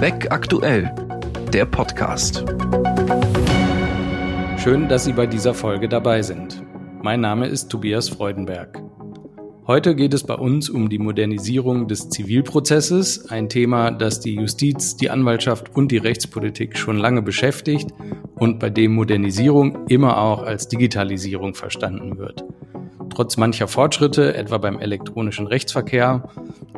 Weg aktuell, der Podcast. Schön, dass Sie bei dieser Folge dabei sind. Mein Name ist Tobias Freudenberg. Heute geht es bei uns um die Modernisierung des Zivilprozesses, ein Thema, das die Justiz, die Anwaltschaft und die Rechtspolitik schon lange beschäftigt und bei dem Modernisierung immer auch als Digitalisierung verstanden wird. Trotz mancher Fortschritte, etwa beim elektronischen Rechtsverkehr,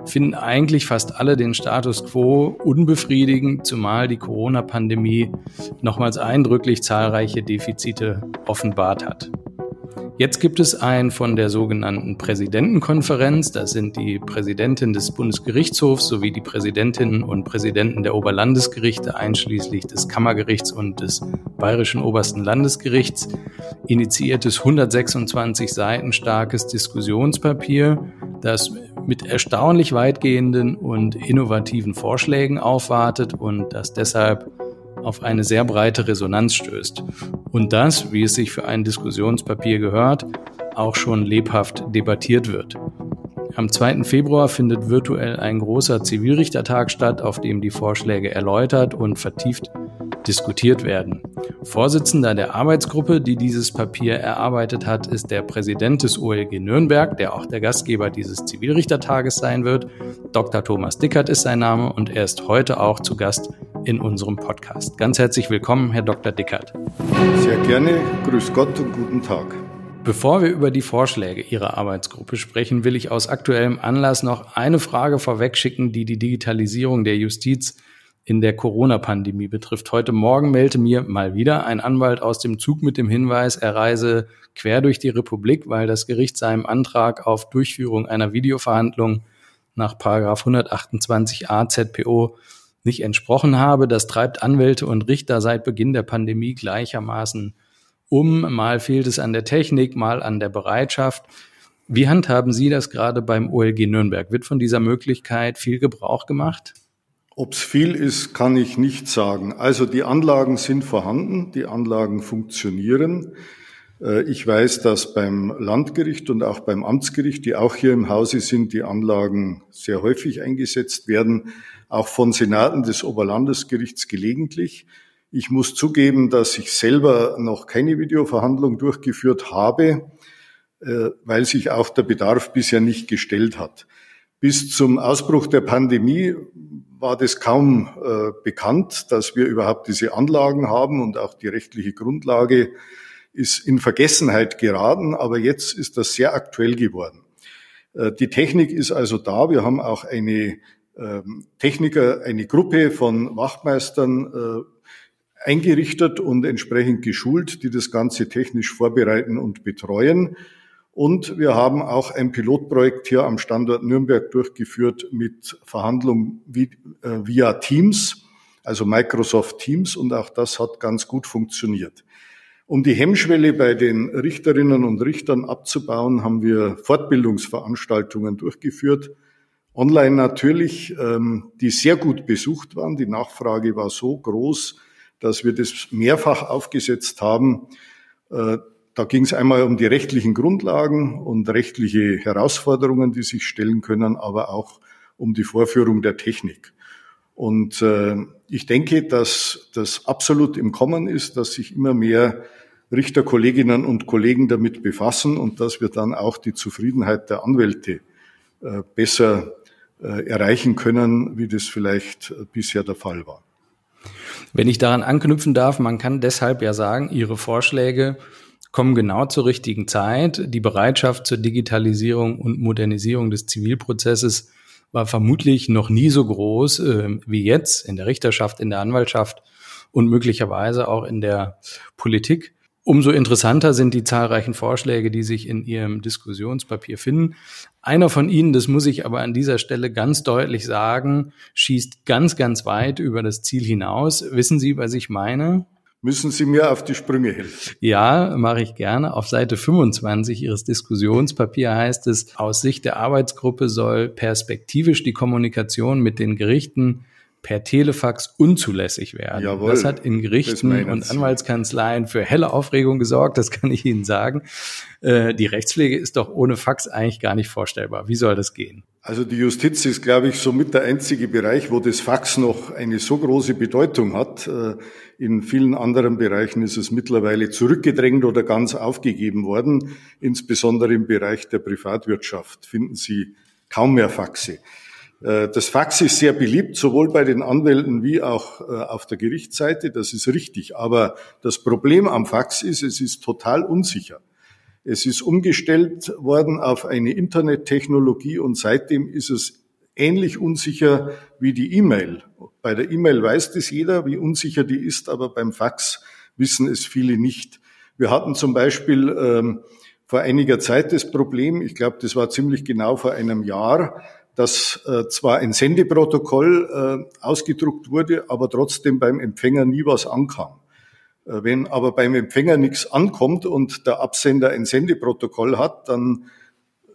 finden eigentlich fast alle den Status quo unbefriedigend, zumal die Corona-Pandemie nochmals eindrücklich zahlreiche Defizite offenbart hat. Jetzt gibt es ein von der sogenannten Präsidentenkonferenz. Das sind die Präsidentin des Bundesgerichtshofs sowie die Präsidentinnen und Präsidenten der Oberlandesgerichte einschließlich des Kammergerichts und des Bayerischen Obersten Landesgerichts. Initiiertes 126 Seiten starkes Diskussionspapier, das mit erstaunlich weitgehenden und innovativen Vorschlägen aufwartet und das deshalb auf eine sehr breite Resonanz stößt. Und das, wie es sich für ein Diskussionspapier gehört, auch schon lebhaft debattiert wird. Am 2. Februar findet virtuell ein großer Zivilrichtertag statt, auf dem die Vorschläge erläutert und vertieft diskutiert werden. Vorsitzender der Arbeitsgruppe, die dieses Papier erarbeitet hat, ist der Präsident des OLG Nürnberg, der auch der Gastgeber dieses Zivilrichtertages sein wird. Dr. Thomas Dickert ist sein Name und er ist heute auch zu Gast in unserem Podcast. Ganz herzlich willkommen, Herr Dr. Dickert. Sehr gerne. Grüß Gott und guten Tag. Bevor wir über die Vorschläge Ihrer Arbeitsgruppe sprechen, will ich aus aktuellem Anlass noch eine Frage vorwegschicken, die die Digitalisierung der Justiz in der Corona-Pandemie betrifft. Heute Morgen meldete mir mal wieder ein Anwalt aus dem Zug mit dem Hinweis, er reise quer durch die Republik, weil das Gericht seinem Antrag auf Durchführung einer Videoverhandlung nach 128a ZPO nicht entsprochen habe. Das treibt Anwälte und Richter seit Beginn der Pandemie gleichermaßen um. Mal fehlt es an der Technik, mal an der Bereitschaft. Wie handhaben Sie das gerade beim OLG Nürnberg? Wird von dieser Möglichkeit viel Gebrauch gemacht? Ob es viel ist, kann ich nicht sagen. Also die Anlagen sind vorhanden, die Anlagen funktionieren. Äh, ich weiß, dass beim Landgericht und auch beim Amtsgericht, die auch hier im Hause sind, die Anlagen sehr häufig eingesetzt werden auch von Senaten des Oberlandesgerichts gelegentlich. Ich muss zugeben, dass ich selber noch keine Videoverhandlung durchgeführt habe, äh, weil sich auch der Bedarf bisher nicht gestellt hat. Bis zum Ausbruch der Pandemie war das kaum äh, bekannt, dass wir überhaupt diese Anlagen haben und auch die rechtliche Grundlage ist in Vergessenheit geraten, aber jetzt ist das sehr aktuell geworden. Äh, die Technik ist also da. Wir haben auch eine ähm, Techniker, eine Gruppe von Wachtmeistern äh, eingerichtet und entsprechend geschult, die das Ganze technisch vorbereiten und betreuen. Und wir haben auch ein Pilotprojekt hier am Standort Nürnberg durchgeführt mit Verhandlungen äh, via Teams, also Microsoft Teams, und auch das hat ganz gut funktioniert. Um die Hemmschwelle bei den Richterinnen und Richtern abzubauen, haben wir Fortbildungsveranstaltungen durchgeführt, Online natürlich, ähm, die sehr gut besucht waren. Die Nachfrage war so groß, dass wir das mehrfach aufgesetzt haben. Da ging es einmal um die rechtlichen Grundlagen und rechtliche Herausforderungen, die sich stellen können, aber auch um die Vorführung der Technik. Und äh, ich denke, dass das absolut im Kommen ist, dass sich immer mehr Richterkolleginnen und Kollegen damit befassen und dass wir dann auch die Zufriedenheit der Anwälte äh, besser äh, erreichen können, wie das vielleicht äh, bisher der Fall war. Wenn ich daran anknüpfen darf, man kann deshalb ja sagen, Ihre Vorschläge kommen genau zur richtigen Zeit. Die Bereitschaft zur Digitalisierung und Modernisierung des Zivilprozesses war vermutlich noch nie so groß äh, wie jetzt in der Richterschaft, in der Anwaltschaft und möglicherweise auch in der Politik. Umso interessanter sind die zahlreichen Vorschläge, die sich in Ihrem Diskussionspapier finden. Einer von ihnen, das muss ich aber an dieser Stelle ganz deutlich sagen, schießt ganz, ganz weit über das Ziel hinaus. Wissen Sie, was ich meine? Müssen Sie mir auf die Sprünge helfen? Ja, mache ich gerne. Auf Seite 25 Ihres Diskussionspapiers heißt es, aus Sicht der Arbeitsgruppe soll perspektivisch die Kommunikation mit den Gerichten per Telefax unzulässig werden. Jawohl, das hat in Gerichten und Anwaltskanzleien für helle Aufregung gesorgt, das kann ich Ihnen sagen. Äh, die Rechtspflege ist doch ohne Fax eigentlich gar nicht vorstellbar. Wie soll das gehen? Also die Justiz ist, glaube ich, somit der einzige Bereich, wo das Fax noch eine so große Bedeutung hat. Äh, in vielen anderen Bereichen ist es mittlerweile zurückgedrängt oder ganz aufgegeben worden. Insbesondere im Bereich der Privatwirtschaft finden Sie kaum mehr Faxe. Äh, das Fax ist sehr beliebt, sowohl bei den Anwälten wie auch äh, auf der Gerichtsseite. Das ist richtig. Aber das Problem am Fax ist, es ist total unsicher. Es ist umgestellt worden auf eine Internettechnologie und seitdem ist es ähnlich unsicher wie die E-Mail. Bei der E-Mail weiß das jeder, wie unsicher die ist, aber beim Fax wissen es viele nicht. Wir hatten zum Beispiel ähm, vor einiger Zeit das Problem, ich glaube, das war ziemlich genau vor einem Jahr, dass äh, zwar ein Sendeprotokoll äh, ausgedruckt wurde, aber trotzdem beim Empfänger nie was ankam. Äh, wenn aber beim Empfänger nichts ankommt und der Absender ein Sendeprotokoll hat, dann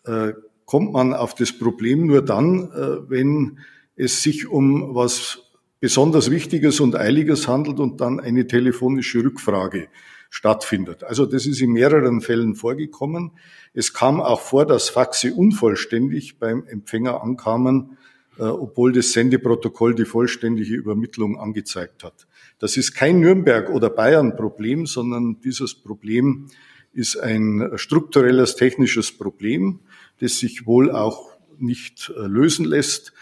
äh, kommt man auf das Problem nur dann, äh, wenn es sich um was besonders Wichtiges und Eiliges handelt und dann eine telefonische Rückfrage stattfindet. Also das ist in mehreren Fällen vorgekommen. Es kam auch vor, dass Faxe unvollständig beim Empfänger ankamen, äh, obwohl das Sendeprotokoll die vollständige Übermittlung angezeigt hat. Das ist kein Nürnberg- oder Bayern-Problem, sondern dieses Problem ist ein strukturelles technisches Problem, das sich wohl auch nicht äh, lösen lässt.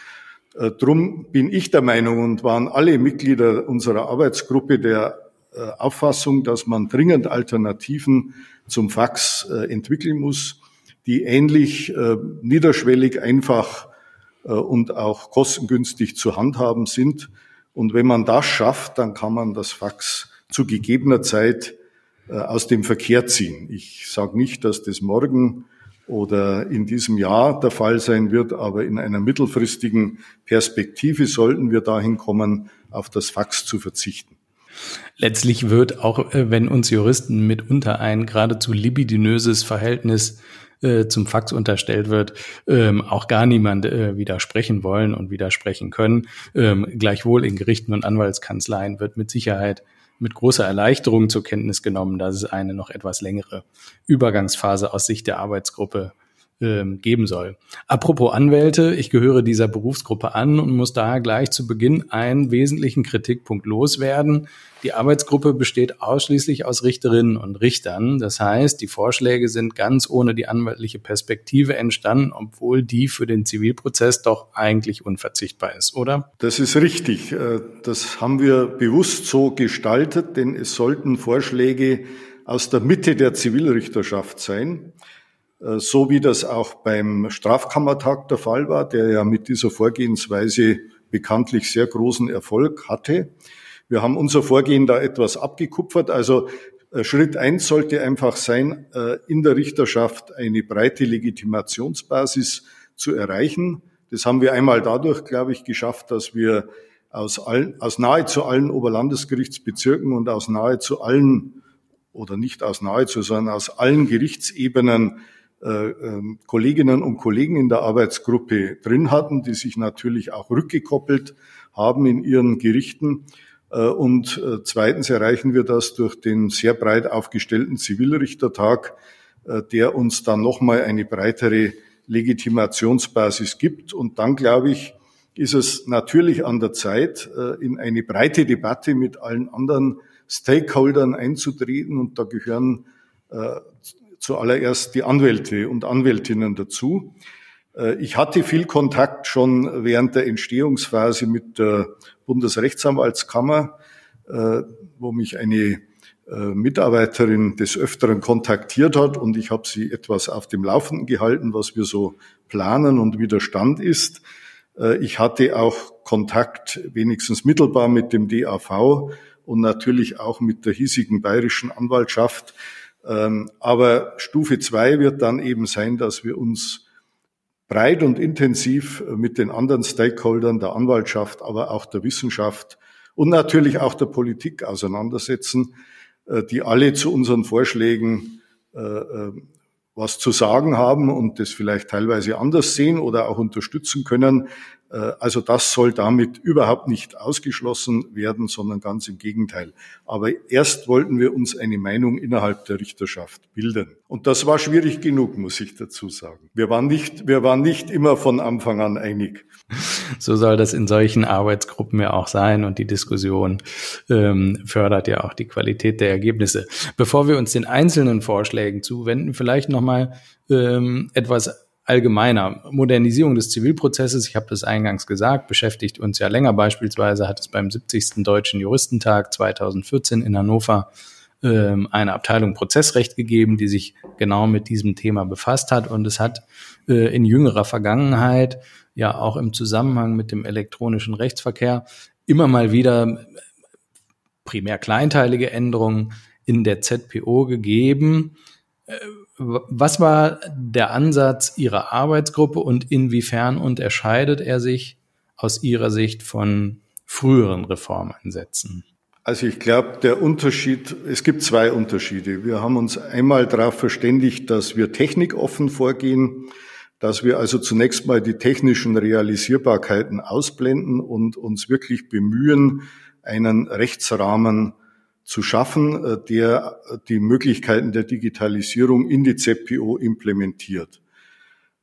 Äh, drum bin ich der Meinung und waren alle Mitglieder unserer Arbeitsgruppe der äh, Auffassung, dass man dringend Alternativen zum Fax entwickeln muss, die ähnlich äh, niederschwellig, einfach und auch kostengünstig zu handhaben sind. Und wenn man das schafft, dann kann man das Fax zu gegebener Zeit aus dem Verkehr ziehen. Ich sage nicht, dass das morgen oder in diesem Jahr der Fall sein wird, aber in einer mittelfristigen Perspektive sollten wir dahin kommen, auf das Fax zu verzichten. Letztlich wird auch, äh, wenn uns Juristen mitunter ein geradezu libidinöses Verhältnis äh, zum Fax unterstellt wird, ähm, auch gar niemand äh, widersprechen wollen und widersprechen können. Ähm, gleichwohl in Gerichten und Anwaltskanzleien wird mit Sicherheit mit großer Erleichterung zur Kenntnis genommen, dass es eine noch etwas längere Übergangsphase aus Sicht der Arbeitsgruppe ähm, geben soll. Apropos Anwälte, ich gehöre dieser Berufsgruppe an und muss daher gleich zu Beginn einen wesentlichen Kritikpunkt loswerden. Die Arbeitsgruppe besteht ausschließlich aus Richterinnen und Richtern. Das heißt, die Vorschläge sind ganz ohne die anwaltliche Perspektive entstanden, obwohl die für den Zivilprozess doch eigentlich unverzichtbar ist, oder? Das ist richtig. Äh, das haben wir bewusst so gestaltet, denn es sollten Vorschläge aus der Mitte der Zivilrichterschaft sein. Äh, so wie das auch beim Strafkammertag der Fall war, der ja mit dieser Vorgehensweise bekanntlich sehr großen Erfolg hatte. Wir haben unser Vorgehen da etwas abgekupfert. Also äh, Schritt eins sollte einfach sein, äh, in der Richterschaft eine breite Legitimationsbasis zu erreichen. Das haben wir einmal dadurch, glaube ich, geschafft, dass wir aus, allen, aus nahezu allen Oberlandesgerichtsbezirken und aus nahezu allen, oder nicht aus nahezu, sondern aus allen Gerichtsebenen Kolleginnen und Kollegen in der Arbeitsgruppe drin hatten, die sich natürlich auch rückgekoppelt haben in ihren Gerichten. Äh, und äh, zweitens erreichen wir das durch den sehr breit aufgestellten Zivilrichtertag, der uns dann nochmal eine breitere Legitimationsbasis gibt. Und dann, glaube ich, ist es natürlich an der Zeit, in eine breite Debatte mit allen anderen Stakeholdern einzutreten. Und da gehören zuallererst die Anwälte und Anwältinnen dazu. Äh, ich hatte viel Kontakt schon während der Entstehungsphase mit der Bundesrechtsanwaltskammer, äh, wo mich eine äh, Mitarbeiterin des Öfteren kontaktiert hat und ich habe sie etwas auf dem Laufenden gehalten, was wir so planen und wie der Stand ist. Ich hatte auch Kontakt wenigstens mittelbar mit dem DAV und natürlich auch mit der hiesigen bayerischen Anwaltschaft, aber Stufe zwei wird dann eben sein, dass wir uns breit und intensiv mit den anderen Stakeholdern der Anwaltschaft, aber auch der Wissenschaft und natürlich auch der Politik auseinandersetzen, äh, die alle zu unseren Vorschlägen äh, äh, was zu sagen haben und das vielleicht teilweise anders sehen oder auch unterstützen können. Äh, also das soll damit überhaupt nicht ausgeschlossen werden, sondern ganz im Gegenteil. Aber erst wollten wir uns eine Meinung innerhalb der Richterschaft bilden. Und das war schwierig genug, muss ich dazu sagen. Wir waren nicht, wir waren nicht immer von Anfang an einig. So soll das in solchen Arbeitsgruppen ja auch sein und die Diskussion ähm, fördert ja auch die Qualität der Ergebnisse. Bevor wir uns den einzelnen Vorschlägen zuwenden, vielleicht nochmal ähm, etwas allgemeiner. Modernisierung des Zivilprozesses, ich habe das eingangs gesagt, beschäftigt uns ja länger. Beispielsweise hat es beim 70. Deutschen Juristentag 2014 in Hannover ähm, eine Abteilung Prozessrecht gegeben, die sich genau mit diesem Thema befasst hat. Und es hat äh, in jüngerer Vergangenheit, ja auch im Zusammenhang mit dem elektronischen Rechtsverkehr, immer mal wieder primär kleinteilige Änderungen in der ZPO gegeben. Äh, was war der Ansatz Ihrer Arbeitsgruppe und inwiefern unterscheidet er sich aus Ihrer Sicht von früheren Reformansätzen? Also ich glaube, der Unterschied, es gibt zwei Unterschiede. Wir haben uns einmal darauf verständigt, dass wir technikoffen vorgehen, dass wir also zunächst mal die technischen Realisierbarkeiten ausblenden und uns wirklich bemühen, einen Rechtsrahmen zu schaffen, äh, der die Möglichkeiten der Digitalisierung in die ZPO implementiert.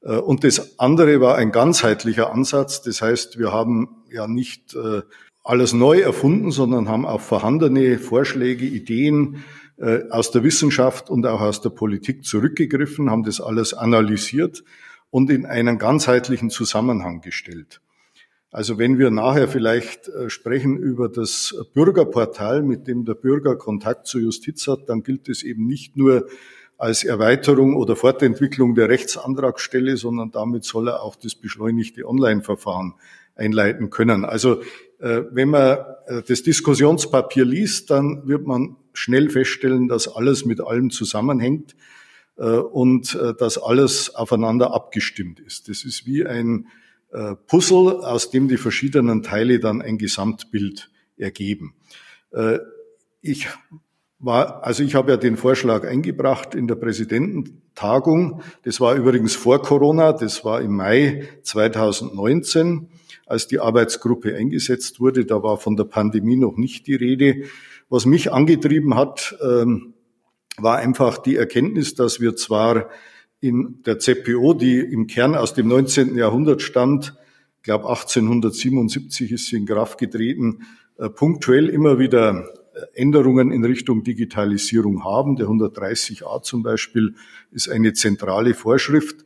Äh, und das andere war ein ganzheitlicher Ansatz. Das heißt, wir haben ja nicht äh, alles neu erfunden, sondern haben auf vorhandene Vorschläge, Ideen aus der Wissenschaft und auch aus der Politik zurückgegriffen, haben das alles analysiert und in einen ganzheitlichen Zusammenhang gestellt. Also wenn wir nachher vielleicht äh, sprechen über das Bürgerportal, mit dem der Bürger Kontakt zur Justiz hat, dann gilt es eben nicht nur als Erweiterung oder Fortentwicklung der Rechtsantragsstelle, sondern damit soll er auch das beschleunigte Online-Verfahren einleiten können. Also äh, wenn man äh, das Diskussionspapier liest, dann wird man schnell feststellen, dass alles mit allem zusammenhängt und dass alles aufeinander abgestimmt ist. Das ist wie ein Puzzle, aus dem die verschiedenen Teile dann ein Gesamtbild ergeben. Äh, ich war, also ich habe ja den Vorschlag eingebracht in der Präsidententagung. Das war übrigens vor Corona, das war im Mai 2019, als die Arbeitsgruppe eingesetzt wurde. Da war von der Pandemie noch nicht die Rede. Was mich angetrieben hat, ähm, war einfach die Erkenntnis, dass wir zwar in der ZPO, die im Kern aus dem 19. Jahrhundert stammt, ich glaube 1877 ist sie in Kraft getreten, äh, punktuell immer wieder äh, Änderungen in Richtung Digitalisierung haben. Der 130a zum Beispiel ist eine zentrale Vorschrift,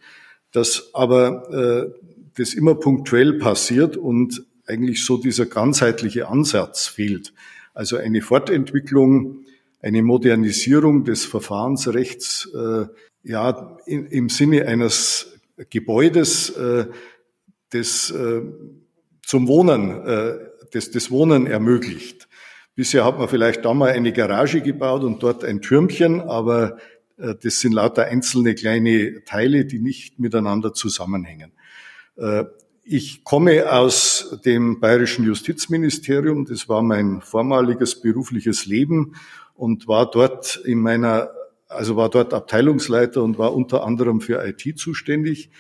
dass aber äh, das immer punktuell passiert und eigentlich so dieser ganzheitliche Ansatz fehlt. Also eine Fortentwicklung, eine Modernisierung des Verfahrensrechts, äh, ja, in, im Sinne eines Gebäudes, äh, das äh, zum Wohnen, äh, das, das Wohnen ermöglicht. Bisher hat man vielleicht da mal eine Garage gebaut und dort ein Türmchen, aber äh, das sind lauter einzelne kleine Teile, die nicht miteinander zusammenhängen. Äh, ich komme aus dem bayerischen Justizministerium, das war mein vormaliges berufliches Leben und war dort in meiner also war dort Abteilungsleiter und war unter anderem für IT zuständig.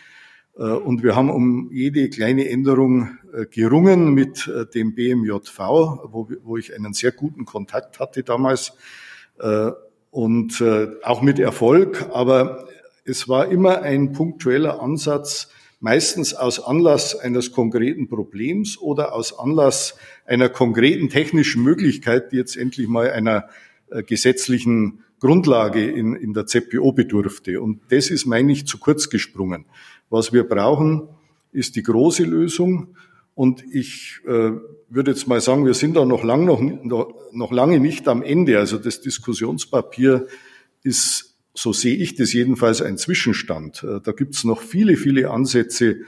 Äh, und wir haben um jede kleine Änderung äh, gerungen mit äh, dem BMJV, wo, wo ich einen sehr guten Kontakt hatte damals und auch mit Erfolg. Aber es war immer ein punktueller Ansatz, meistens aus Anlass eines konkreten Problems oder aus Anlass einer konkreten technischen Möglichkeit, die jetzt endlich mal einer gesetzlichen Grundlage in, in der ZPO bedurfte. Und das ist, meine ich, zu kurz gesprungen. Was wir brauchen, ist die große Lösung. Und ich äh, würde jetzt mal sagen, wir sind da noch, lang, noch, noch lange nicht am Ende. Also das Diskussionspapier ist, so sehe ich das jedenfalls, ein Zwischenstand. Äh, da gibt es noch viele, viele Ansätze,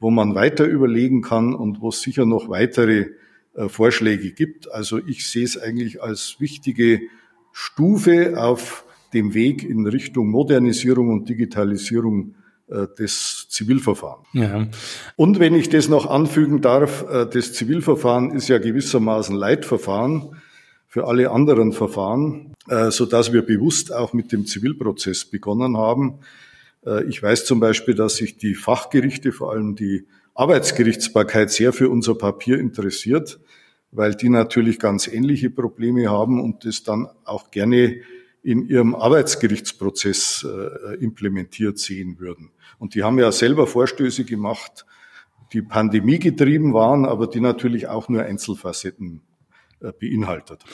wo man weiter überlegen kann und wo es sicher noch weitere äh, Vorschläge gibt. Also ich sehe es eigentlich als wichtige Stufe auf dem Weg in Richtung Modernisierung und Digitalisierung äh, des Zivilverfahrens. Ja. Und wenn ich das noch anfügen darf, äh, das Zivilverfahren ist ja gewissermaßen Leitverfahren für alle anderen Verfahren, äh, so dass wir bewusst auch mit dem Zivilprozess begonnen haben. Ich weiß zum Beispiel, dass sich die Fachgerichte, vor allem die Arbeitsgerichtsbarkeit sehr für unser Papier interessiert, weil die natürlich ganz ähnliche Probleme haben und das dann auch gerne in ihrem Arbeitsgerichtsprozess äh, implementiert sehen würden. Und die haben ja selber Vorstöße gemacht, die Pandemie getrieben waren, aber die natürlich auch nur Einzelfacetten äh, beinhaltet.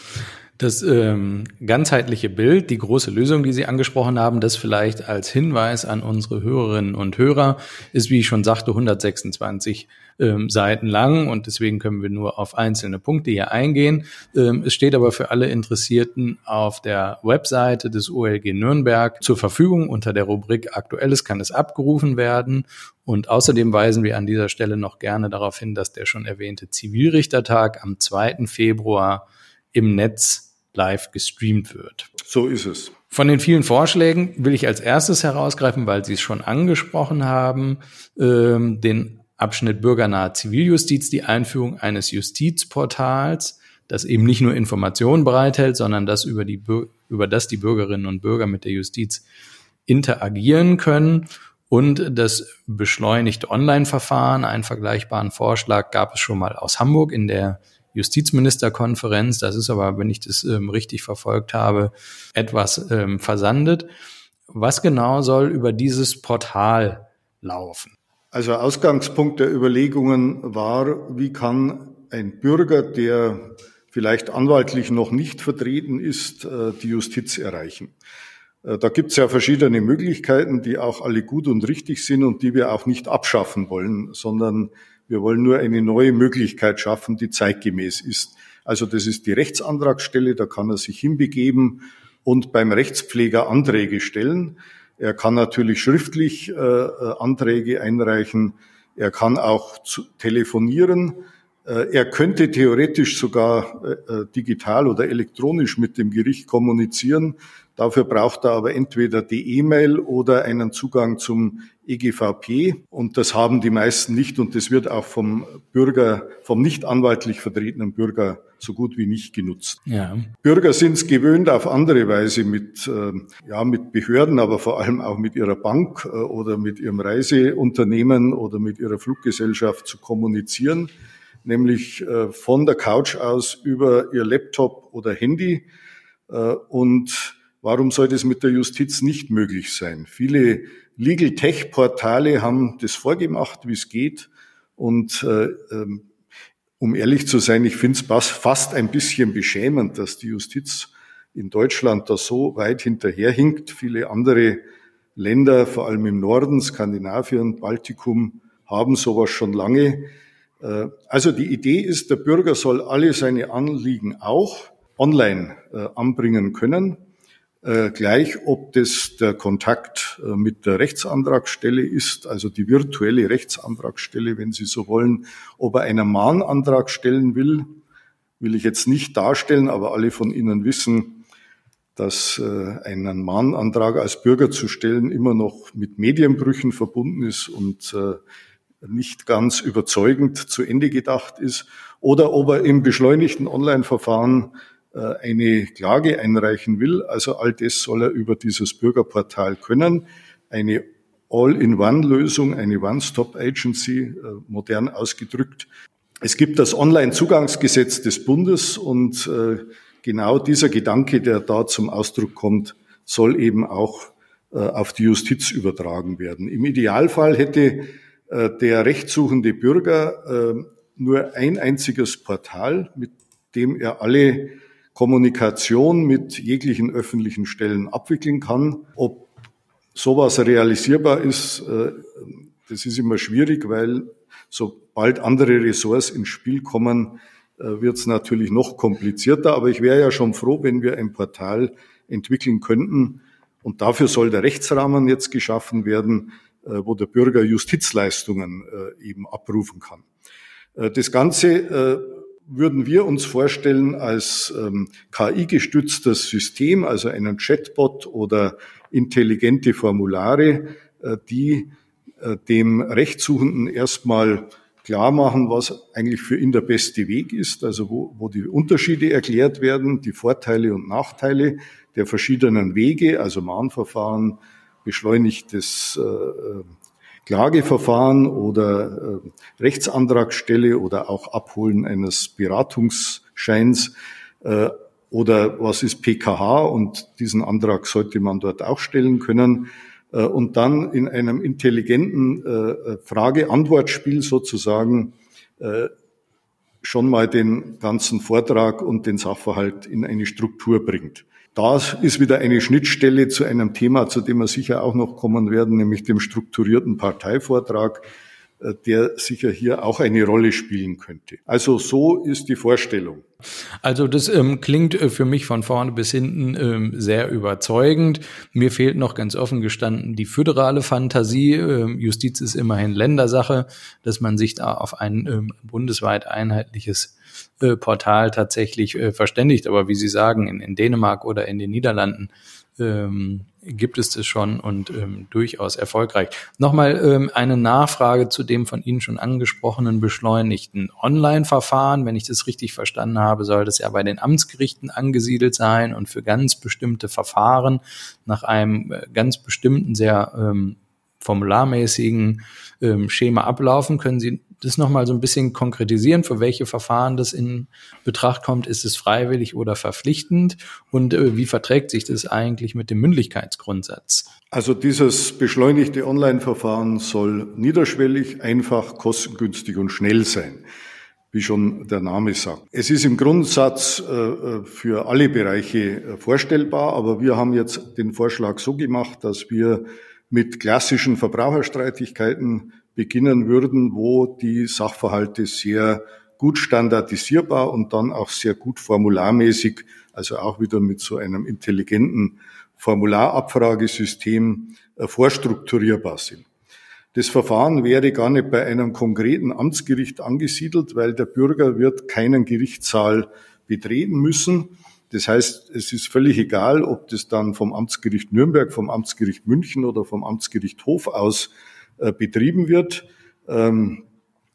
Das ähm, ganzheitliche Bild, die große Lösung, die Sie angesprochen haben, das vielleicht als Hinweis an unsere Hörerinnen und Hörer, ist, wie ich schon sagte, 126 ähm, Seiten lang und deswegen können wir nur auf einzelne Punkte hier eingehen. Ähm, es steht aber für alle Interessierten auf der Webseite des OLG Nürnberg zur Verfügung. Unter der Rubrik Aktuelles kann es abgerufen werden. Und außerdem weisen wir an dieser Stelle noch gerne darauf hin, dass der schon erwähnte Zivilrichtertag am 2. Februar im Netz live gestreamt wird. So ist es. Von den vielen Vorschlägen will ich als erstes herausgreifen, weil Sie es schon angesprochen haben, ähm, den Abschnitt bürgernahe Ziviljustiz, die Einführung eines Justizportals, das eben nicht nur Informationen bereithält, sondern das über, die, über das die Bürgerinnen und Bürger mit der Justiz interagieren können. Und das beschleunigte Online-Verfahren, einen vergleichbaren Vorschlag gab es schon mal aus Hamburg in der Justizministerkonferenz. Das ist aber, wenn ich das ähm, richtig verfolgt habe, etwas ähm, versandet. Was genau soll über dieses Portal laufen? Also Ausgangspunkt der Überlegungen war, wie kann ein Bürger, der vielleicht anwaltlich noch nicht vertreten ist, äh, die Justiz erreichen. Äh, da gibt es ja verschiedene Möglichkeiten, die auch alle gut und richtig sind und die wir auch nicht abschaffen wollen, sondern wir wollen nur eine neue Möglichkeit schaffen, die zeitgemäß ist. Also das ist die Rechtsantragsstelle, da kann er sich hinbegeben und beim Rechtspfleger Anträge stellen. Er kann natürlich schriftlich äh, äh Anträge einreichen. Er kann auch zu, telefonieren. Äh, er könnte theoretisch sogar äh, äh, digital oder elektronisch mit dem Gericht kommunizieren. Dafür braucht er aber entweder die E-Mail oder einen Zugang zum EGVP. Und das haben die meisten nicht. Und das wird auch vom Bürger, vom nicht anwaltlich vertretenen Bürger so gut wie nicht genutzt. Ja. Bürger sind es gewöhnt, auf andere Weise mit, äh, ja, mit Behörden, aber vor allem auch mit ihrer Bank äh, oder mit ihrem Reiseunternehmen oder mit ihrer Fluggesellschaft zu kommunizieren, nämlich äh, von der Couch aus über ihr Laptop oder Handy. Und Warum soll das mit der Justiz nicht möglich sein? Viele Legal Tech Portale haben das vorgemacht, wie es geht. Und äh, ähm, um ehrlich zu sein, ich finde es fast ein bisschen beschämend, dass die Justiz in Deutschland da so weit hinterherhinkt. Viele andere Länder, vor allem im Norden, Skandinavien, Baltikum, haben sowas schon lange. Äh, also die Idee ist, der Bürger soll alle seine Anliegen auch online äh, anbringen können. Äh, gleich ob das der Kontakt äh, mit der Rechtsantragsstelle ist, also die virtuelle Rechtsantragsstelle, wenn Sie so wollen, ob er einen Mahnantrag stellen will, will ich jetzt nicht darstellen, aber alle von Ihnen wissen, dass äh, einen Mahnantrag als Bürger zu stellen immer noch mit Medienbrüchen verbunden ist und nicht ganz überzeugend zu Ende gedacht ist, oder ob er im beschleunigten Online-Verfahren eine Klage einreichen will. Also all das soll er über dieses Bürgerportal können. Eine All-in-One-Lösung, eine One-Stop-Agency, äh, modern ausgedrückt. Es gibt das Online-Zugangsgesetz des Bundes und äh, genau dieser Gedanke, der da zum Ausdruck kommt, soll eben auch auf die Justiz übertragen werden. Im Idealfall hätte der rechtssuchende Bürger nur ein einziges Portal, mit dem er alle Kommunikation mit jeglichen öffentlichen Stellen abwickeln kann. Ob sowas realisierbar ist, äh, das ist immer schwierig, weil sobald andere Ressorts ins Spiel kommen, äh, wird es natürlich noch komplizierter. Aber ich wäre ja schon froh, wenn wir ein Portal entwickeln könnten. Und dafür soll der Rechtsrahmen jetzt geschaffen werden, äh, wo der Bürger Justizleistungen eben abrufen kann. Das Ganze würden wir uns vorstellen als ähm, KI-gestütztes System, also einen Chatbot oder intelligente Formulare, äh, die äh, dem Rechtssuchenden erstmal klar machen, was eigentlich für ihn der beste Weg ist, also wo, wo die Unterschiede erklärt werden, die Vorteile und Nachteile der verschiedenen Wege, also Mahnverfahren, beschleunigtes äh, Klageverfahren oder äh, Rechtsantragsstelle oder auch Abholen eines Beratungsscheins äh, oder was ist PKH und diesen Antrag sollte man dort auch stellen können äh, und dann in einem intelligenten äh, Frage-Antwort-Spiel sozusagen äh, schon mal den ganzen Vortrag und den Sachverhalt in eine Struktur bringt. Das ist wieder eine Schnittstelle zu einem Thema, zu dem wir sicher auch noch kommen werden, nämlich dem strukturierten Parteivortrag, äh, der sicher hier auch eine Rolle spielen könnte. Also so ist die Vorstellung. Also das ähm, klingt äh, für mich von vorne bis hinten ähm, sehr überzeugend. Mir fehlt noch ganz offen gestanden die föderale Fantasie. Ähm, Justiz ist immerhin Ländersache, dass man sich da auf ein ähm, bundesweit einheitliches äh, Portal tatsächlich äh, verständigt. Aber wie Sie sagen, in, in Dänemark oder in den Niederlanden ähm, gibt es das schon und ähm, durchaus erfolgreich. Nochmal ähm, eine Nachfrage zu dem von Ihnen schon angesprochenen beschleunigten Online-Verfahren. Wenn ich das richtig verstanden habe, soll das ja bei den Amtsgerichten angesiedelt sein und für ganz bestimmte Verfahren nach einem äh, ganz bestimmten, sehr ähm, formularmäßigen ähm, Schema ablaufen. Können Sie das nochmal so ein bisschen konkretisieren, für welche Verfahren das in Betracht kommt? Ist es freiwillig oder verpflichtend? Und äh, wie verträgt sich das eigentlich mit dem Mündlichkeitsgrundsatz? Also dieses beschleunigte Online-Verfahren soll niederschwellig, einfach, kostengünstig und schnell sein wie schon der Name sagt. Es ist im Grundsatz äh, äh für alle Bereiche äh, vorstellbar, aber wir haben jetzt den Vorschlag so gemacht, dass wir mit klassischen Verbraucherstreitigkeiten beginnen würden, wo die Sachverhalte sehr gut standardisierbar und dann auch sehr gut formularmäßig, also auch wieder mit so einem intelligenten Formularabfragesystem äh, vorstrukturierbar sind. Das Verfahren wäre gar nicht bei einem konkreten Amtsgericht angesiedelt, weil der Bürger wird keinen Gerichtssaal betreten müssen. Das heißt, es ist völlig egal, ob das dann vom Amtsgericht Nürnberg, vom Amtsgericht München oder vom Amtsgericht Hof aus betrieben wird. Ähm,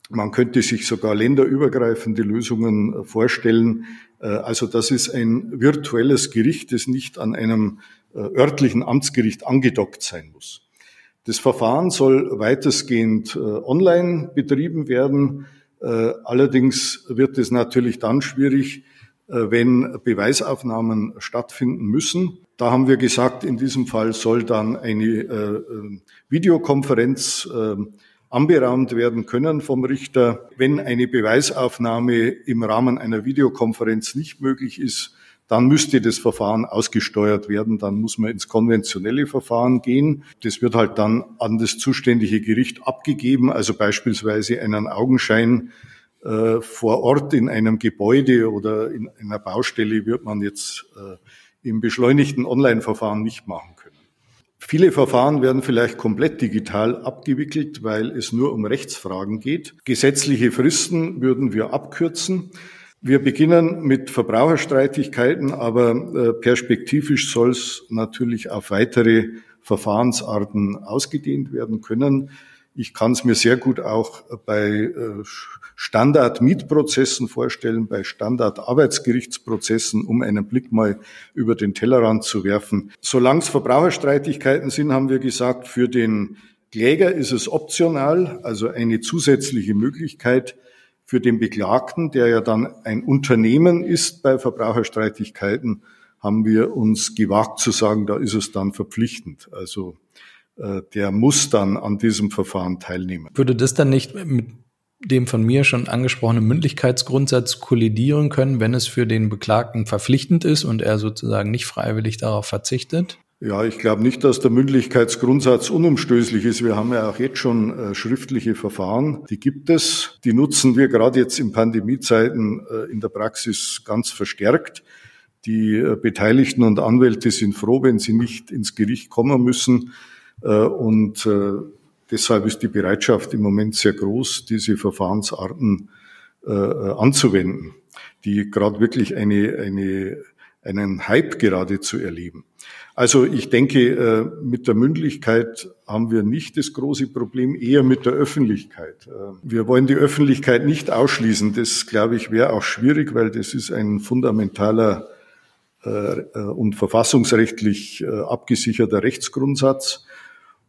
man könnte sich sogar länderübergreifende Lösungen äh, vorstellen. Äh, also das ist ein virtuelles Gericht, das nicht an einem örtlichen Amtsgericht angedockt sein muss. Das Verfahren soll weitestgehend online betrieben werden. Allerdings wird es natürlich dann schwierig, wenn Beweisaufnahmen stattfinden müssen. Da haben wir gesagt, in diesem Fall soll dann eine äh, äh, Videokonferenz äh, anberaumt werden können vom Richter. Wenn eine Beweisaufnahme im Rahmen einer Videokonferenz nicht möglich ist, dann müsste das Verfahren ausgesteuert werden, dann muss man ins konventionelle Verfahren gehen. Das wird halt dann an das zuständige Gericht abgegeben, also beispielsweise einen Augenschein äh, vor Ort in einem Gebäude oder in einer Baustelle wird man jetzt äh, im beschleunigten Online-Verfahren nicht machen können. Viele Verfahren werden vielleicht komplett digital abgewickelt, weil es nur um Rechtsfragen geht. Gesetzliche Fristen würden wir abkürzen. Wir beginnen mit Verbraucherstreitigkeiten, aber äh, perspektivisch soll es natürlich auf weitere Verfahrensarten ausgedehnt werden können. Ich kann es mir sehr gut auch bei äh, Standard-Mietprozessen vorstellen, bei Standard-Arbeitsgerichtsprozessen, um einen Blick mal über den Tellerrand zu werfen. Solange es Verbraucherstreitigkeiten sind, haben wir gesagt, für den Kläger ist es optional, also eine zusätzliche Möglichkeit für den Beklagten, der ja dann ein Unternehmen ist bei Verbraucherstreitigkeiten, haben wir uns gewagt zu sagen, da ist es dann verpflichtend. Also äh, der muss dann an diesem Verfahren teilnehmen. Würde das dann nicht mit dem von mir schon angesprochenen Mündlichkeitsgrundsatz kollidieren können, wenn es für den Beklagten verpflichtend ist und er sozusagen nicht freiwillig darauf verzichtet? Ja, ich glaube nicht, dass der Mündlichkeitsgrundsatz unumstößlich ist. Wir haben ja auch jetzt schon äh, schriftliche Verfahren, die gibt es. Die nutzen wir gerade jetzt in Pandemiezeiten äh, in der Praxis ganz verstärkt. Die äh, Beteiligten und Anwälte sind froh, wenn sie nicht ins Gericht kommen müssen äh, und äh, deshalb ist die Bereitschaft im Moment sehr groß, diese Verfahrensarten äh, anzuwenden, die gerade wirklich eine, eine, einen Hype gerade zu erleben. Also ich denke, mit der Mündlichkeit haben wir nicht das große Problem, eher mit der Öffentlichkeit. Wir wollen die Öffentlichkeit nicht ausschließen. Das, glaube ich, wäre auch schwierig, weil das ist ein fundamentaler und verfassungsrechtlich abgesicherter Rechtsgrundsatz.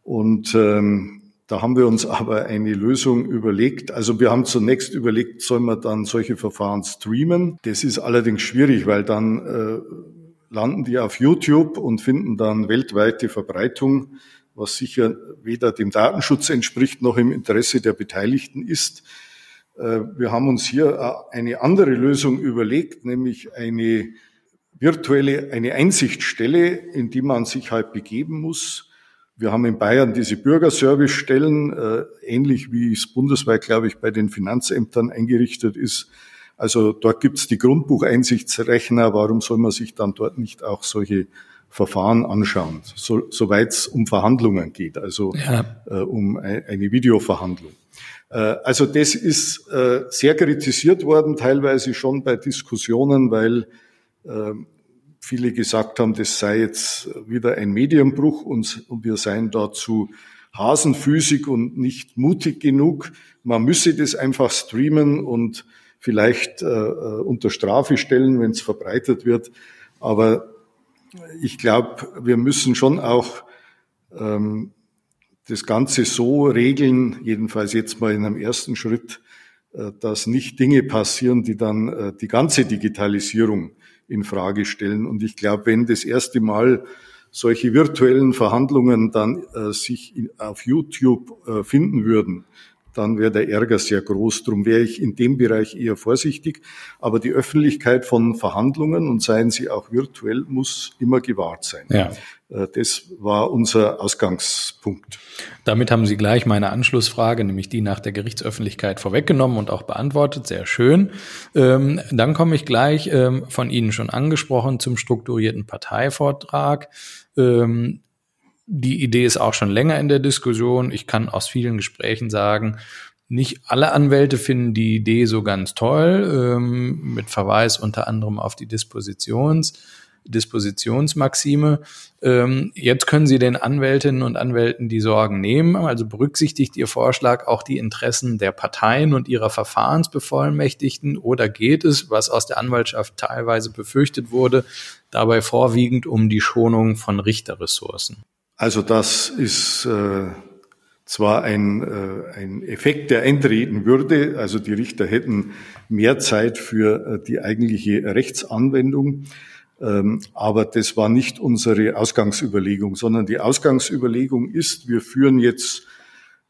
Und ähm, Da haben wir uns aber eine Lösung überlegt. Also wir haben zunächst überlegt, sollen wir dann solche Verfahren streamen? Das ist allerdings schwierig, weil dann äh, landen die auf YouTube und finden dann weltweite Verbreitung, was sicher weder dem Datenschutz entspricht noch im Interesse der Beteiligten ist. Äh, wir haben uns hier äh, eine andere Lösung überlegt, nämlich eine virtuelle, eine Einsichtsstelle, in die man sich halt begeben muss. Wir haben in Bayern diese Bürgerservicestellen, äh, ähnlich wie es bundesweit, glaube ich, bei den Finanzämtern eingerichtet ist. Also dort gibt es die Grundbucheinsichtsrechner. Warum soll man sich dann dort nicht auch solche Verfahren anschauen, so, soweit es um Verhandlungen geht, also ja. äh, um eine Videoverhandlung. Äh, also das ist äh, sehr kritisiert worden, teilweise schon bei Diskussionen, weil äh, viele gesagt haben, das sei jetzt wieder ein Medienbruch und, und wir seien dazu hasenfüßig und nicht mutig genug. Man müsse das einfach streamen und vielleicht äh, unter Strafe stellen, wenn es verbreitet wird. Aber ich glaube, wir müssen schon auch ähm, das Ganze so regeln, jedenfalls jetzt mal in einem ersten Schritt, äh, dass nicht Dinge passieren, die dann äh, die ganze Digitalisierung in Frage stellen. Und ich glaube, wenn das erste Mal solche virtuellen Verhandlungen dann äh, sich in, auf YouTube äh, finden würden, dann wäre der Ärger sehr groß. Darum wäre ich in dem Bereich eher vorsichtig. Aber die Öffentlichkeit von Verhandlungen und seien sie auch virtuell muss immer gewahrt sein. Ja. Äh, das war unser Ausgangspunkt. Damit haben Sie gleich meine Anschlussfrage, nämlich die nach der Gerichtsöffentlichkeit vorweggenommen und auch beantwortet. Sehr schön. Ähm, dann komme ich gleich ähm, von Ihnen schon angesprochen zum strukturierten Parteivortrag. Ähm, die Idee ist auch schon länger in der Diskussion. Ich kann aus vielen Gesprächen sagen, nicht alle Anwälte finden die Idee so ganz toll, ähm, mit Verweis unter anderem auf die Dispositions, Dispositionsmaxime. Ähm, jetzt können Sie den Anwältinnen und Anwälten die Sorgen nehmen. Also berücksichtigt Ihr Vorschlag auch die Interessen der Parteien und ihrer Verfahrensbevollmächtigten oder geht es, was aus der Anwaltschaft teilweise befürchtet wurde, dabei vorwiegend um die Schonung von Richterressourcen? Also das ist äh, zwar ein, äh, ein Effekt, der eintreten würde, also die Richter hätten mehr Zeit für äh, die eigentliche Rechtsanwendung, ähm, aber das war nicht unsere Ausgangsüberlegung, sondern die Ausgangsüberlegung ist, wir führen jetzt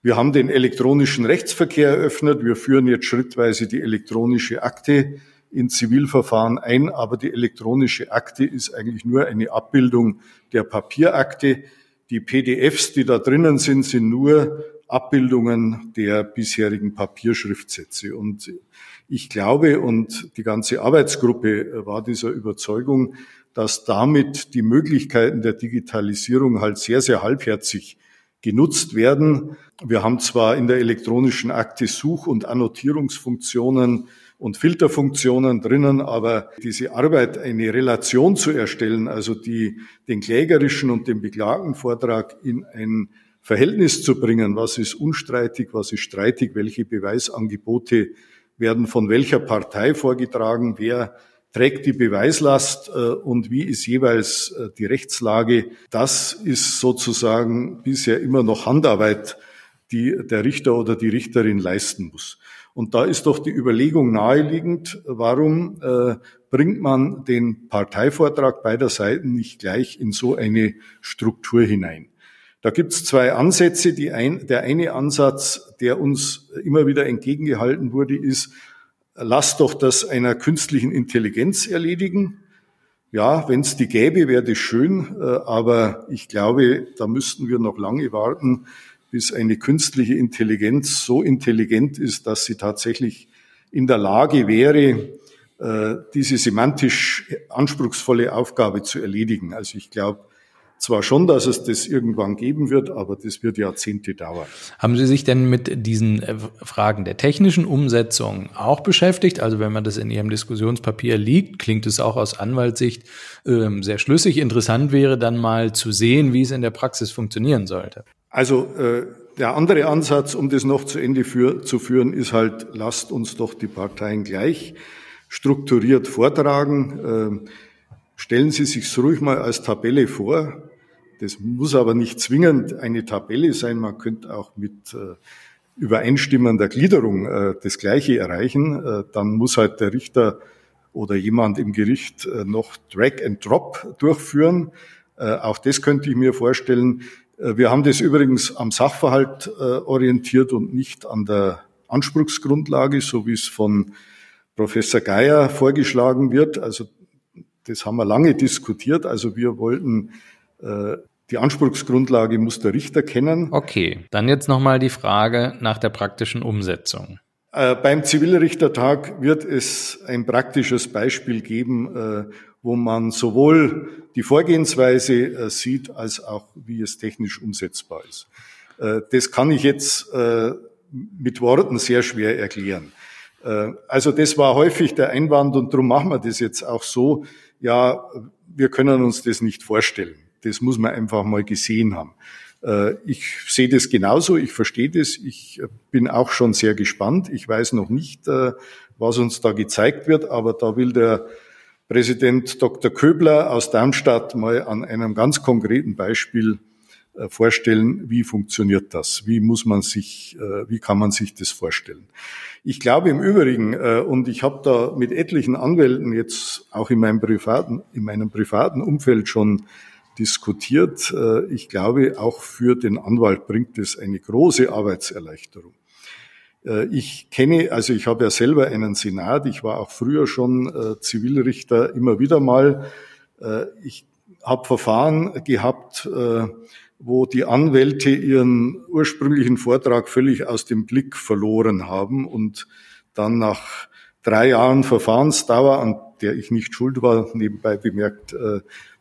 wir haben den elektronischen Rechtsverkehr eröffnet. Wir führen jetzt schrittweise die elektronische Akte in Zivilverfahren ein, aber die elektronische Akte ist eigentlich nur eine Abbildung der Papierakte. Die PDFs, die da drinnen sind, sind nur Abbildungen der bisherigen Papierschriftsätze. Und ich glaube, und die ganze Arbeitsgruppe war dieser Überzeugung, dass damit die Möglichkeiten der Digitalisierung halt sehr, sehr halbherzig genutzt werden. Wir haben zwar in der elektronischen Akte Such- und Annotierungsfunktionen und Filterfunktionen drinnen, aber diese Arbeit, eine Relation zu erstellen, also die, den klägerischen und den beklagten Vortrag in ein Verhältnis zu bringen, was ist unstreitig, was ist streitig, welche Beweisangebote werden von welcher Partei vorgetragen, wer trägt die Beweislast äh, und wie ist jeweils äh, die Rechtslage. Das ist sozusagen bisher immer noch Handarbeit, die der Richter oder die Richterin leisten muss. Und da ist doch die Überlegung naheliegend, warum äh, bringt man den Parteivortrag beider Seiten nicht gleich in so eine Struktur hinein? Da gibt es zwei Ansätze. Ein, der eine Ansatz, der uns immer wieder entgegengehalten wurde, ist, lass doch das einer künstlichen Intelligenz erledigen. Ja, wenn es die gäbe, wäre das schön, äh, aber ich glaube, da müssten wir noch lange warten, bis eine künstliche Intelligenz so intelligent ist, dass sie tatsächlich in der Lage wäre, äh, diese semantisch anspruchsvolle Aufgabe zu erledigen. Also ich glaube zwar schon, dass es das irgendwann geben wird, aber das wird Jahrzehnte dauern. Haben Sie sich denn mit diesen äh, Fragen der technischen Umsetzung auch beschäftigt? Also wenn man das in Ihrem Diskussionspapier liegt, klingt es auch aus Anwaltssicht ähm, sehr schlüssig. Interessant wäre dann mal zu sehen, wie es in der Praxis funktionieren sollte. Also äh, der andere Ansatz, um das noch zu Ende für, zu führen, ist halt, lasst uns doch die Parteien gleich strukturiert vortragen. Äh, stellen Sie sich ruhig mal als Tabelle vor. Das muss aber nicht zwingend eine Tabelle sein. Man könnte auch mit äh, übereinstimmender Gliederung äh, das Gleiche erreichen. Äh, dann muss halt der Richter oder jemand im Gericht äh, noch Drag and Drop durchführen. Äh, auch das könnte ich mir vorstellen. Äh, wir haben das übrigens am Sachverhalt äh, orientiert und nicht an der Anspruchsgrundlage, so wie es von Professor Geier vorgeschlagen wird. Also das haben wir lange diskutiert. Also wir wollten äh, die Anspruchsgrundlage muss der Richter kennen. Okay, dann jetzt nochmal die Frage nach der praktischen Umsetzung. Äh, beim Zivilrichtertag wird es ein praktisches Beispiel geben, äh, wo man sowohl die Vorgehensweise äh, sieht, als auch wie es technisch umsetzbar ist. Das kann ich jetzt mit Worten sehr schwer erklären. Also das war häufig der Einwand und darum machen wir das jetzt auch so. Ja, wir können uns das nicht vorstellen. Das muss man einfach mal gesehen haben. Äh, ich sehe das genauso, ich verstehe das, ich bin auch schon sehr gespannt. Ich weiß noch nicht, äh, was uns da gezeigt wird, aber da will der Präsident Dr. Köbler aus Darmstadt mal an einem ganz konkreten Beispiel äh, vorstellen, wie funktioniert das? Wie muss man sich, wie kann man sich das vorstellen? Ich glaube im Übrigen, und ich habe da mit etlichen Anwälten jetzt auch in meinem privaten, in meinem privaten Umfeld schon diskutiert. Äh, ich glaube, auch für den Anwalt bringt es eine große Arbeitserleichterung. Äh, ich kenne, also ich habe ja selber einen Senat, ich war auch früher schon äh, Zivilrichter immer wieder mal. Ich habe Verfahren gehabt, wo die Anwälte ihren ursprünglichen Vortrag völlig aus dem Blick verloren haben und dann nach drei Jahren Verfahrensdauer, an der ich nicht schuld war, nebenbei bemerkt,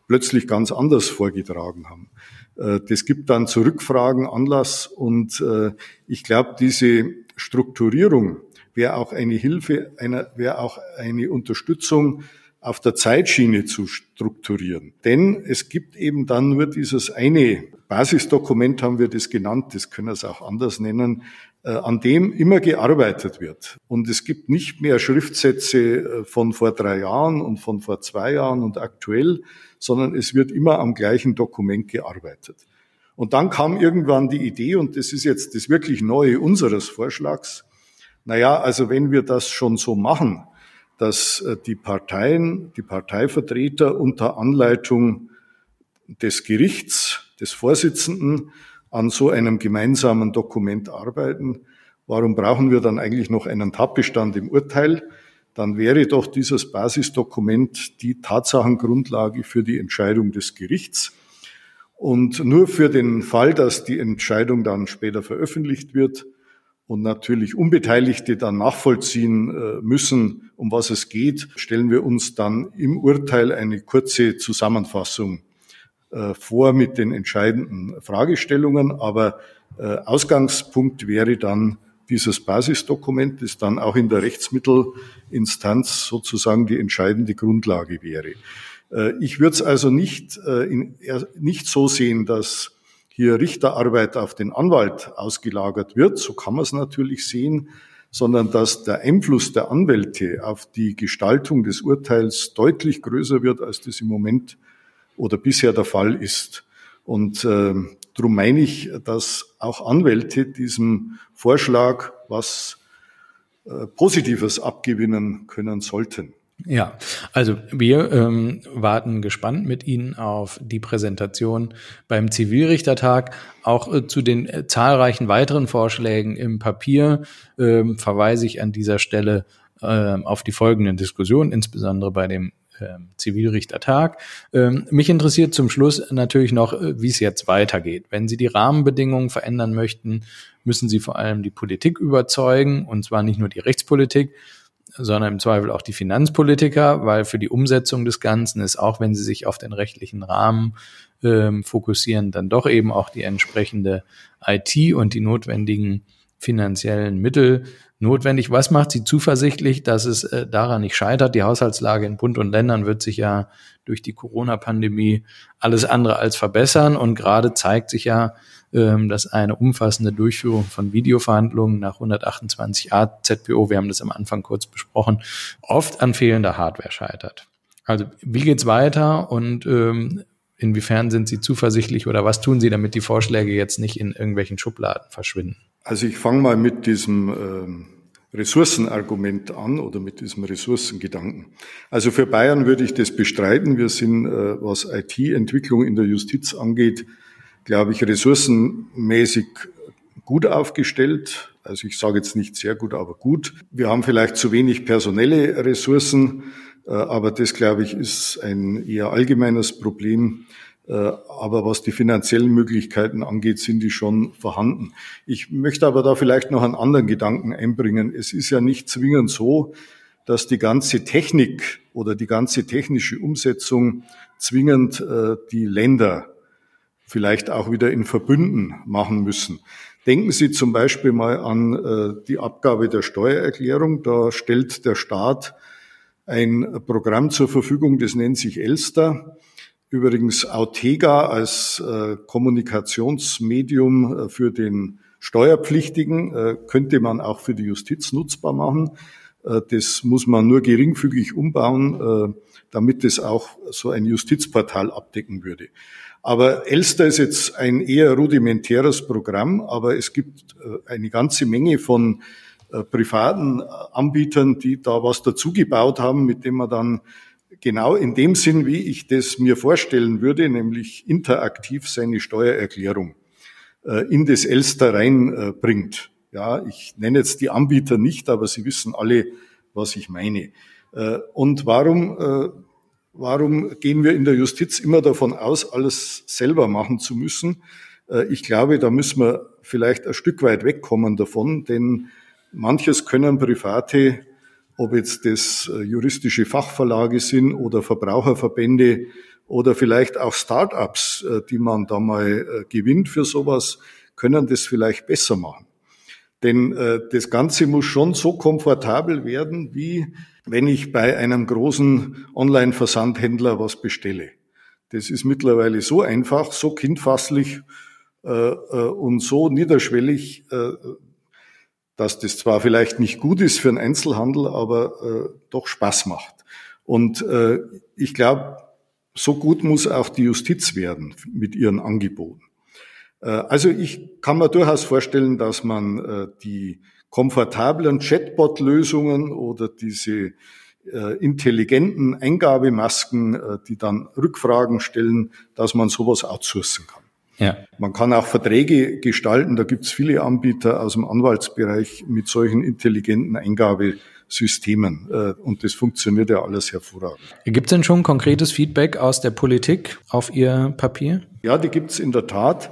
plötzlich ganz anders vorgetragen haben. Äh, das gibt dann zu Rückfragen Anlass und äh, ich glaube, diese Strukturierung wäre auch eine Hilfe, wäre auch eine Unterstützung auf der Zeitschiene zu strukturieren. Denn es gibt eben dann nur dieses eine Basisdokument, haben wir das genannt, das können wir es auch anders nennen, äh, an dem immer gearbeitet wird. Und es gibt nicht mehr Schriftsätze von vor drei Jahren und von vor zwei Jahren und aktuell, sondern es wird immer am gleichen Dokument gearbeitet. Und dann kam irgendwann die Idee, und das ist jetzt das wirklich Neue unseres Vorschlags, naja, also wenn wir das schon so machen, dass äh, die Parteien, die Parteivertreter unter Anleitung des Gerichts, des Vorsitzenden an so einem gemeinsamen Dokument arbeiten, warum brauchen wir dann eigentlich noch einen Tatbestand im Urteil? Dann wäre doch dieses Basisdokument die Tatsachengrundlage für die Entscheidung des Gerichts. Und nur für den Fall, dass die Entscheidung dann später veröffentlicht wird und natürlich Unbeteiligte dann nachvollziehen äh, müssen, um was es geht, stellen wir uns dann im Urteil eine kurze Zusammenfassung äh, vor mit den entscheidenden Fragestellungen. Aber äh, Ausgangspunkt wäre dann dieses Basisdokument, das dann auch in der Rechtsmittelinstanz sozusagen die entscheidende Grundlage wäre. Äh, ich würde es also nicht, äh, nicht so sehen, dass hier Richterarbeit auf den Anwalt ausgelagert wird, so kann man es natürlich sehen, sondern dass der Einfluss der Anwälte auf die Gestaltung des Urteils deutlich größer wird, als das im Moment oder bisher der Fall ist. Und äh, darum meine ich, dass auch Anwälte diesem Vorschlag was äh, Positives abgewinnen können sollten. Ja, also wir ähm, warten gespannt mit Ihnen auf die Präsentation beim Zivilrichtertag. Auch äh, zu den äh, zahlreichen weiteren Vorschlägen im Papier ähm, verweise ich an dieser Stelle äh, auf die folgenden Diskussionen, insbesondere bei dem ähm, Zivilrichtertag. Ähm, mich interessiert zum Schluss natürlich noch, äh, wie es jetzt weitergeht. Wenn Sie die Rahmenbedingungen verändern möchten, müssen Sie vor allem die Politik überzeugen, und zwar nicht nur die Rechtspolitik, sondern im Zweifel auch die Finanzpolitiker, weil für die Umsetzung des Ganzen ist, auch wenn sie sich auf den rechtlichen Rahmen ähm, fokussieren, dann doch eben auch die entsprechende IT und die notwendigen finanziellen Mittel notwendig. Was macht Sie zuversichtlich, dass es äh, daran nicht scheitert? Die Haushaltslage in Bund und Ländern wird sich ja durch die Corona-Pandemie alles andere als verbessern. Und gerade zeigt sich ja, ähm, dass eine umfassende Durchführung von Videoverhandlungen nach 128a ZPO, wir haben das am Anfang kurz besprochen, oft an fehlender Hardware scheitert. Also wie geht's weiter und ähm, inwiefern sind Sie zuversichtlich oder was tun Sie, damit die Vorschläge jetzt nicht in irgendwelchen Schubladen verschwinden? Also ich fange mal mit diesem äh, Ressourcenargument an oder mit diesem Ressourcengedanken. Also für Bayern würde ich das bestreiten. Wir sind, äh, was IT-Entwicklung in der Justiz angeht, glaube ich, ressourcenmäßig gut aufgestellt. Also ich sage jetzt nicht sehr gut, aber gut. Wir haben vielleicht zu wenig personelle Ressourcen, äh, aber das, glaube ich, ist ein eher allgemeines Problem. Äh, aber was die finanziellen Möglichkeiten angeht, sind die schon vorhanden. Ich möchte aber da vielleicht noch einen anderen Gedanken einbringen. Es ist ja nicht zwingend so, dass die ganze Technik oder die ganze technische Umsetzung zwingend äh, die Länder vielleicht auch wieder in Verbünden machen müssen. Denken Sie zum Beispiel mal an äh, die Abgabe der Steuererklärung. Da stellt der Staat ein Programm zur Verfügung, das nennt sich Elster. Übrigens Autega als äh, Kommunikationsmedium äh, für den Steuerpflichtigen äh, könnte man auch für die Justiz nutzbar machen. Äh, das muss man nur geringfügig umbauen, äh, damit es auch so ein Justizportal abdecken würde. Aber Elster ist jetzt ein eher rudimentäres Programm, aber es gibt äh, eine ganze Menge von privaten Anbietern, die da was dazugebaut haben, mit dem man dann genau in dem Sinn, wie ich das mir vorstellen würde, nämlich interaktiv seine Steuererklärung äh, in das Elster reinbringt. Ja, ich nenne jetzt die Anbieter nicht, aber Sie wissen alle, was ich meine. Und warum Warum gehen wir in der Justiz immer davon aus, alles selber machen zu müssen? Äh, ich glaube, da müssen wir vielleicht ein Stück weit wegkommen davon, denn manches können Private, ob jetzt das äh, juristische Fachverlage sind oder Verbraucherverbände oder vielleicht auch Start-ups, äh, die man da mal gewinnt für sowas, können das vielleicht besser machen. Denn das Ganze muss schon so komfortabel werden, wie wenn ich bei einem großen Online-Versandhändler was bestelle. Das ist mittlerweile so einfach, so kindfasslich äh, äh, und so niederschwellig, äh, dass das zwar vielleicht nicht gut ist für einen Einzelhandel, aber äh, doch Spaß macht. Und äh, ich glaube, so gut muss auch die Justiz werden mit ihren Angeboten. Äh, also ich kann mir durchaus vorstellen, dass man äh, die komfortablen Chatbot-Lösungen oder diese äh, intelligenten Eingabemasken, äh, die dann Rückfragen stellen, dass man sowas outsourcen kann. Ja. Man kann auch Verträge gestalten, da gibt es viele Anbieter aus dem Anwaltsbereich mit solchen intelligenten Eingabesystemen äh, und das funktioniert ja alles hervorragend. Gibt es denn schon konkretes Feedback aus der Politik auf Ihr Papier? Ja, die gibt es in der Tat.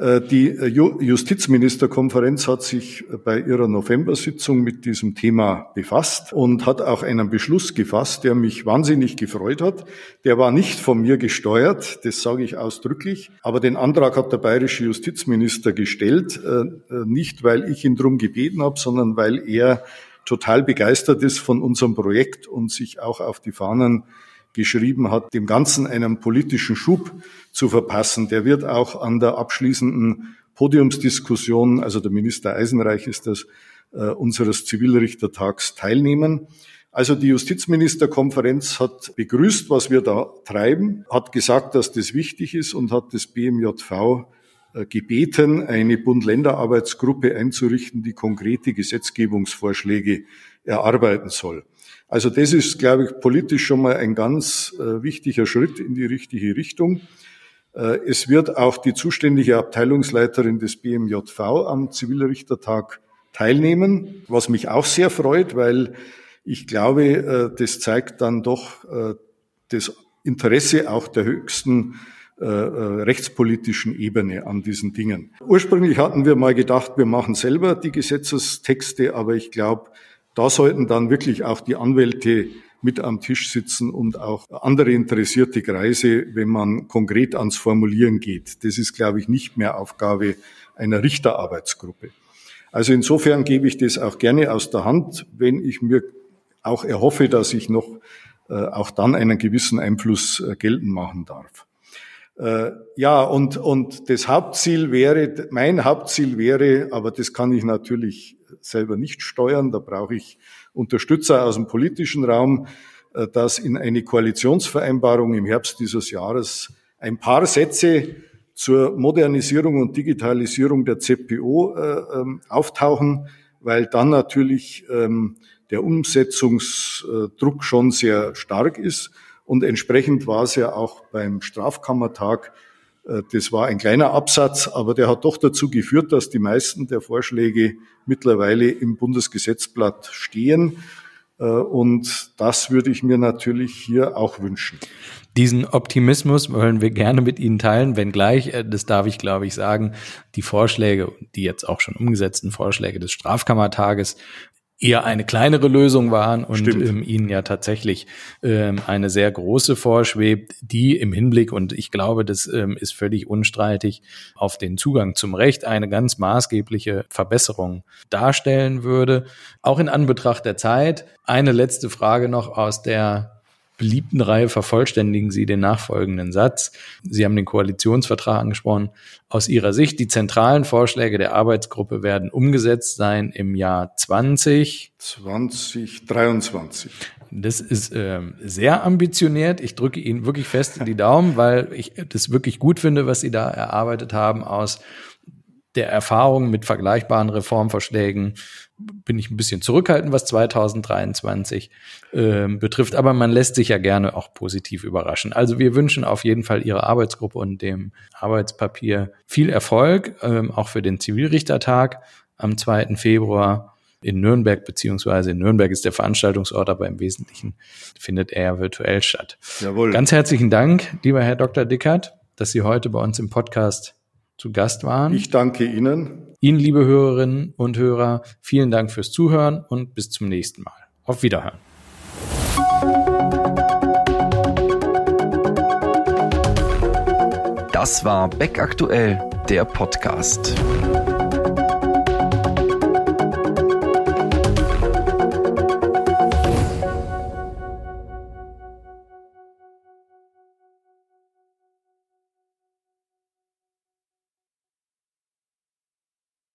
Äh, die äh, Justizministerkonferenz hat sich bei ihrer November-Sitzung mit diesem Thema befasst und hat auch einen Beschluss gefasst, der mich wahnsinnig gefreut hat. Der war nicht von mir gesteuert, das sage ich ausdrücklich, aber den Antrag hat der bayerische Justizminister gestellt, äh, nicht weil ich ihn drum gebeten habe, sondern weil er total begeistert ist von unserem Projekt und sich auch auf die Fahnen geschrieben hat, dem Ganzen einen politischen Schub zu verpassen. Der wird auch an der abschließenden Podiumsdiskussion, also der Minister Eisenreich ist das, äh, unseres Zivilrichtertags teilnehmen. Also die Justizministerkonferenz hat begrüßt, was wir da treiben, hat gesagt, dass das wichtig ist und hat das BMJV äh, gebeten, eine Bund-Länder-Arbeitsgruppe einzurichten, die konkrete Gesetzgebungsvorschläge erarbeiten soll. Also das ist, glaube ich, politisch schon mal ein ganz äh, wichtiger Schritt in die richtige Richtung. Äh, es wird auch die zuständige Abteilungsleiterin des BMJV am Zivilrichtertag teilnehmen, was mich auch sehr freut, weil ich glaube, äh, das zeigt dann doch äh, das Interesse auch der höchsten äh, äh, rechtspolitischen Ebene an diesen Dingen. Ursprünglich hatten wir mal gedacht, wir machen selber die Gesetzestexte, aber ich glaube, da sollten dann wirklich auch die Anwälte mit am Tisch sitzen und auch andere interessierte Kreise, wenn man konkret ans Formulieren geht. Das ist, glaube ich, nicht mehr Aufgabe einer Richterarbeitsgruppe. Also insofern gebe ich das auch gerne aus der Hand, wenn ich mir auch erhoffe, dass ich noch äh, auch dann einen gewissen Einfluss äh, geltend machen darf. Äh, ja, und, und das Hauptziel wäre, mein Hauptziel wäre, aber das kann ich natürlich selber nicht steuern, da brauche ich Unterstützer aus dem politischen Raum, äh, dass in eine Koalitionsvereinbarung im Herbst dieses Jahres ein paar Sätze zur Modernisierung und Digitalisierung der ZPO äh, ähm, auftauchen, weil dann natürlich ähm, der Umsetzungsdruck schon sehr stark ist. Und entsprechend war es ja auch beim Strafkammertag äh, das war ein kleiner Absatz, aber der hat doch dazu geführt, dass die meisten der Vorschläge mittlerweile im Bundesgesetzblatt stehen. Äh, und das würde ich mir natürlich hier auch wünschen. Diesen Optimismus wollen wir gerne mit Ihnen teilen, wenngleich, äh, das darf ich glaube ich sagen, die Vorschläge, die jetzt auch schon umgesetzten Vorschläge des Strafkammertages eher eine kleinere Lösung waren und ähm, ihnen ja tatsächlich ähm, eine sehr große vorschwebt, die im Hinblick, und ich glaube, das ähm, ist völlig unstreitig, auf den Zugang zum Recht eine ganz maßgebliche Verbesserung darstellen würde. Auch in Anbetracht der Zeit. Eine letzte Frage noch aus der beliebten Reihe vervollständigen Sie den nachfolgenden Satz. Sie haben den Koalitionsvertrag angesprochen. Aus Ihrer Sicht, die zentralen Vorschläge der Arbeitsgruppe werden umgesetzt sein im Jahr 20. 2023. Das ist äh, sehr ambitioniert. Ich drücke Ihnen wirklich fest in die Daumen, weil ich das wirklich gut finde, was Sie da erarbeitet haben aus der Erfahrung mit vergleichbaren Reformvorschlägen bin ich ein bisschen zurückhaltend, was 2023 äh, betrifft, aber man lässt sich ja gerne auch positiv überraschen. Also wir wünschen auf jeden Fall Ihrer Arbeitsgruppe und dem Arbeitspapier viel Erfolg, ähm, auch für den Zivilrichtertag am 2. Februar in Nürnberg, beziehungsweise in Nürnberg ist der Veranstaltungsort, aber im Wesentlichen findet er virtuell statt. Jawohl. Ganz herzlichen Dank, lieber Herr Dr. Dickert, dass Sie heute bei uns im Podcast zu Gast waren. Ich danke Ihnen. Ihnen, liebe Hörerinnen und Hörer, vielen Dank fürs Zuhören und bis zum nächsten Mal. Auf Wiederhören. Das war Beck aktuell, der Podcast.